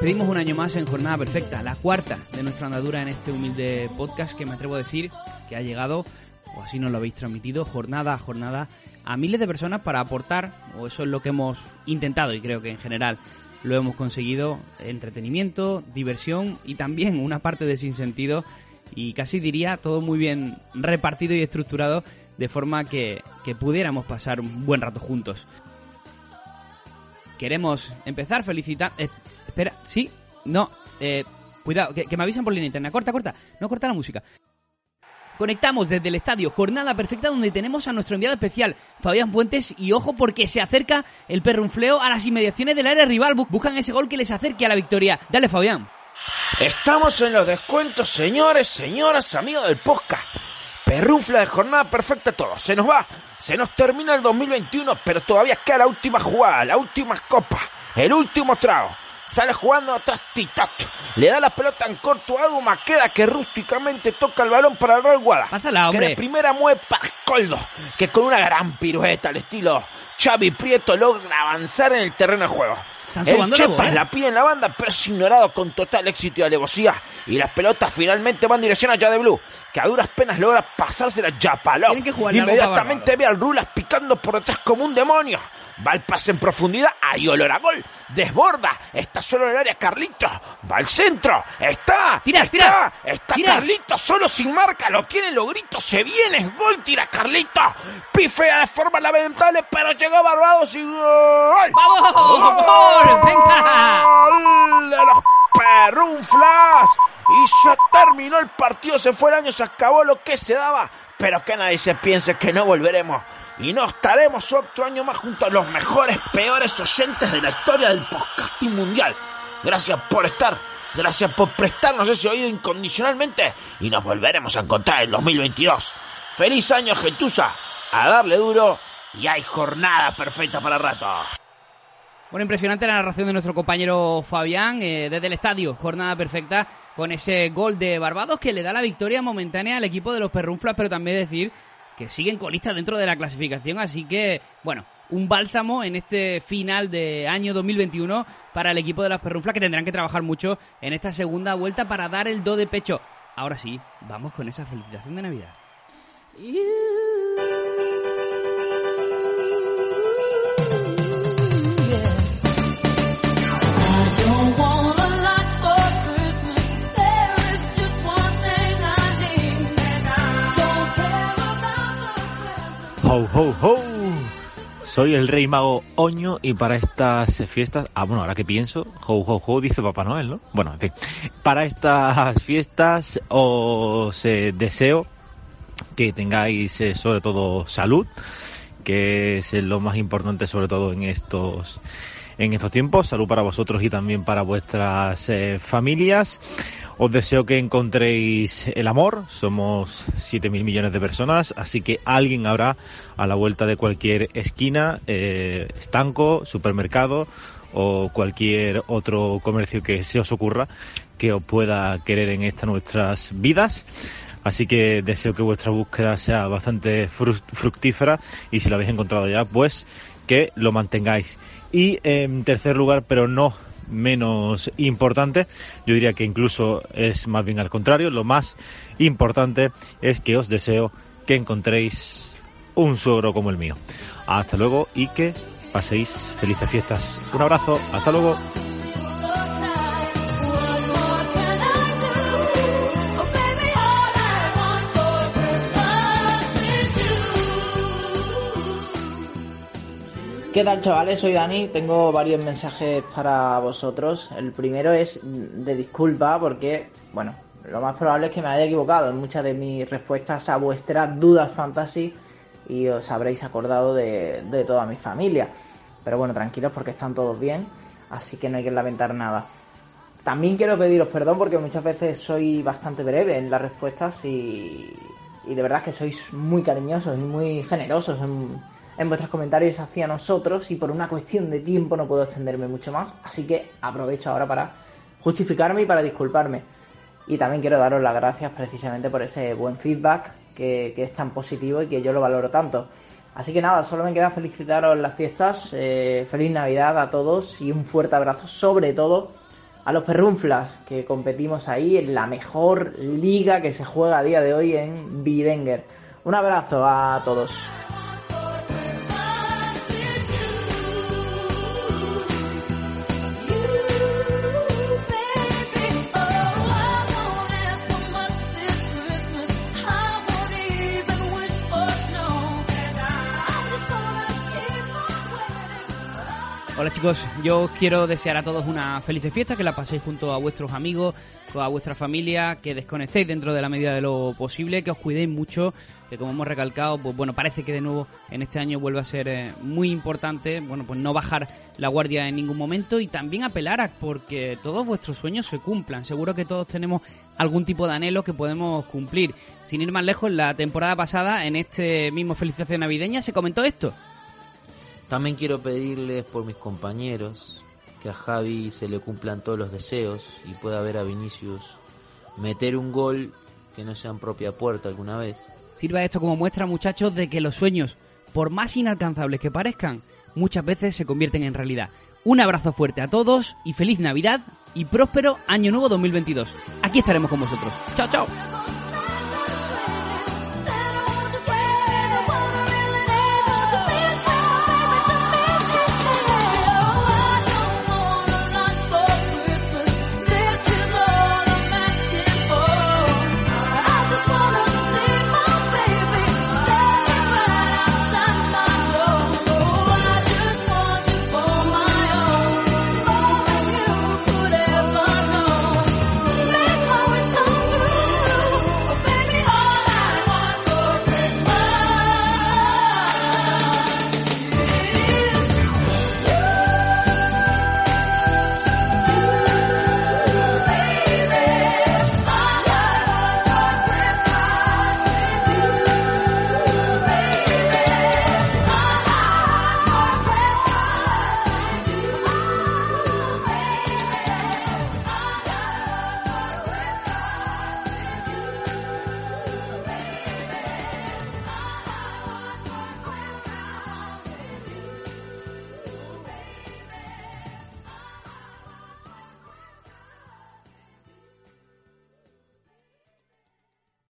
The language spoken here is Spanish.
Despedimos un año más en Jornada Perfecta, la cuarta de nuestra andadura en este humilde podcast que me atrevo a decir que ha llegado, o así nos lo habéis transmitido, jornada a jornada a miles de personas para aportar, o eso es lo que hemos intentado y creo que en general lo hemos conseguido, entretenimiento, diversión y también una parte de sinsentido y casi diría todo muy bien repartido y estructurado de forma que, que pudiéramos pasar un buen rato juntos. Queremos empezar felicitar... eh, espera, ¿sí? No, eh, cuidado, que, me avisan por línea interna. Corta, corta, no corta la música. Conectamos desde el estadio Jornada Perfecta donde tenemos a nuestro enviado especial, Fabián Fuentes, y ojo porque se acerca el perrunfleo a las inmediaciones del área rival. Bu- Buscan ese gol que les acerque a la victoria. Dale, Fabián. Estamos en los descuentos, señores, señoras, amigos del podcast. Perrufla de jornada perfecta todo. Se nos va, se nos termina el 2021, pero todavía queda la última jugada, la última copa, el último trago. Sale jugando atrás Titat. Le da la pelota en corto a Edu Maqueda que rústicamente toca el balón para el Real Guada. Pásala, Que hombre. de primera mueve para Coldo, que con una gran pirueta al estilo Xavi Prieto logra avanzar en el terreno de juego. El Chepas la pide en la banda, pero es ignorado con total éxito y alevosía. Y las pelotas finalmente van en dirección a Jade Blue, que a duras penas logra pasársela a que largo Inmediatamente ve al Rulas picando por detrás como un demonio. Va el pase en profundidad, hay olor a gol. Desborda, está solo en el área Carlitos. Va al centro, está, Tira, está, tira, está tira. Carlitos solo sin marca, lo tienen los gritos, se viene, es gol, tira Carlitos. Pifea de forma lamentable, pero llegó Barbados y gol. ¡Vamos! ¡Gol! ¡Venga! ¡Gol de los perrunflas! Y se terminó el partido, se fue el año, se acabó lo que se daba. Pero que nadie se piense que no volveremos. Y no estaremos otro año más junto a los mejores, peores oyentes de la historia del podcasting mundial. Gracias por estar, gracias por prestarnos ese oído incondicionalmente. Y nos volveremos a encontrar en 2022. ¡Feliz año, Gentuza! A darle duro y hay jornada perfecta para rato. Bueno, impresionante la narración de nuestro compañero Fabián eh, desde el estadio. Jornada perfecta con ese gol de Barbados que le da la victoria momentánea al equipo de los Perrunflas, pero también decir que siguen colistas dentro de la clasificación. Así que, bueno, un bálsamo en este final de año 2021 para el equipo de las Perrunflas que tendrán que trabajar mucho en esta segunda vuelta para dar el do de pecho. Ahora sí, vamos con esa felicitación de Navidad. Ho, ho. Soy el rey mago Oño y para estas fiestas, ah bueno, ahora que pienso, ho, ho, ho, dice Papá Noel, ¿no? Bueno, en fin, para estas fiestas os eh, deseo que tengáis eh, sobre todo salud, que es eh, lo más importante sobre todo en estos en estos tiempos, salud para vosotros y también para vuestras familias. Os deseo que encontréis el amor. Somos 7 mil millones de personas, así que alguien habrá a la vuelta de cualquier esquina, eh, estanco, supermercado o cualquier otro comercio que se os ocurra que os pueda querer en estas nuestras vidas. Así que deseo que vuestra búsqueda sea bastante fru- fructífera y si lo habéis encontrado ya, pues que lo mantengáis. Y en tercer lugar, pero no menos importante, yo diría que incluso es más bien al contrario, lo más importante es que os deseo que encontréis un suegro como el mío. Hasta luego y que paséis felices fiestas. Un abrazo, hasta luego. ¿Qué tal chavales? Soy Dani, tengo varios mensajes para vosotros. El primero es de disculpa porque, bueno, lo más probable es que me haya equivocado en muchas de mis respuestas a vuestras dudas fantasy y os habréis acordado de, de toda mi familia. Pero bueno, tranquilos porque están todos bien, así que no hay que lamentar nada. También quiero pediros perdón porque muchas veces soy bastante breve en las respuestas y, y de verdad que sois muy cariñosos y muy generosos en, en vuestros comentarios hacia nosotros y por una cuestión de tiempo no puedo extenderme mucho más, así que aprovecho ahora para justificarme y para disculparme. Y también quiero daros las gracias precisamente por ese buen feedback que, es tan positivo y que yo lo valoro tanto. Así que nada, solo me queda felicitaros las fiestas, eh, feliz Navidad a todos y un fuerte abrazo sobre todo a los perrunflas que competimos ahí en la mejor liga que se juega a día de hoy en Bivenger. Un abrazo a todos. Hola chicos, yo quiero desear a todos una feliz fiesta, que la paséis junto a vuestros amigos, a vuestra familia, que desconectéis dentro de la medida de lo posible, que os cuidéis mucho, que como hemos recalcado, pues bueno, parece que de nuevo en este año vuelve a ser eh, muy importante, bueno, pues no bajar la guardia en ningún momento y también apelar a porque todos vuestros sueños se cumplan. Seguro que todos tenemos algún tipo de anhelo que podemos cumplir. Sin ir más lejos, la temporada pasada, en este mismo felicitación navideña, se comentó esto. También quiero pedirles por mis compañeros que a Javi se le cumplan todos los deseos y pueda ver a Vinicius meter un gol que no sea en propia puerta alguna vez. Sirva esto como muestra, muchachos, de que los sueños, por más inalcanzables que parezcan, muchas veces se convierten en realidad. Un abrazo fuerte a todos y feliz Navidad y próspero Año Nuevo 2022. Aquí estaremos con vosotros. Chao, chao.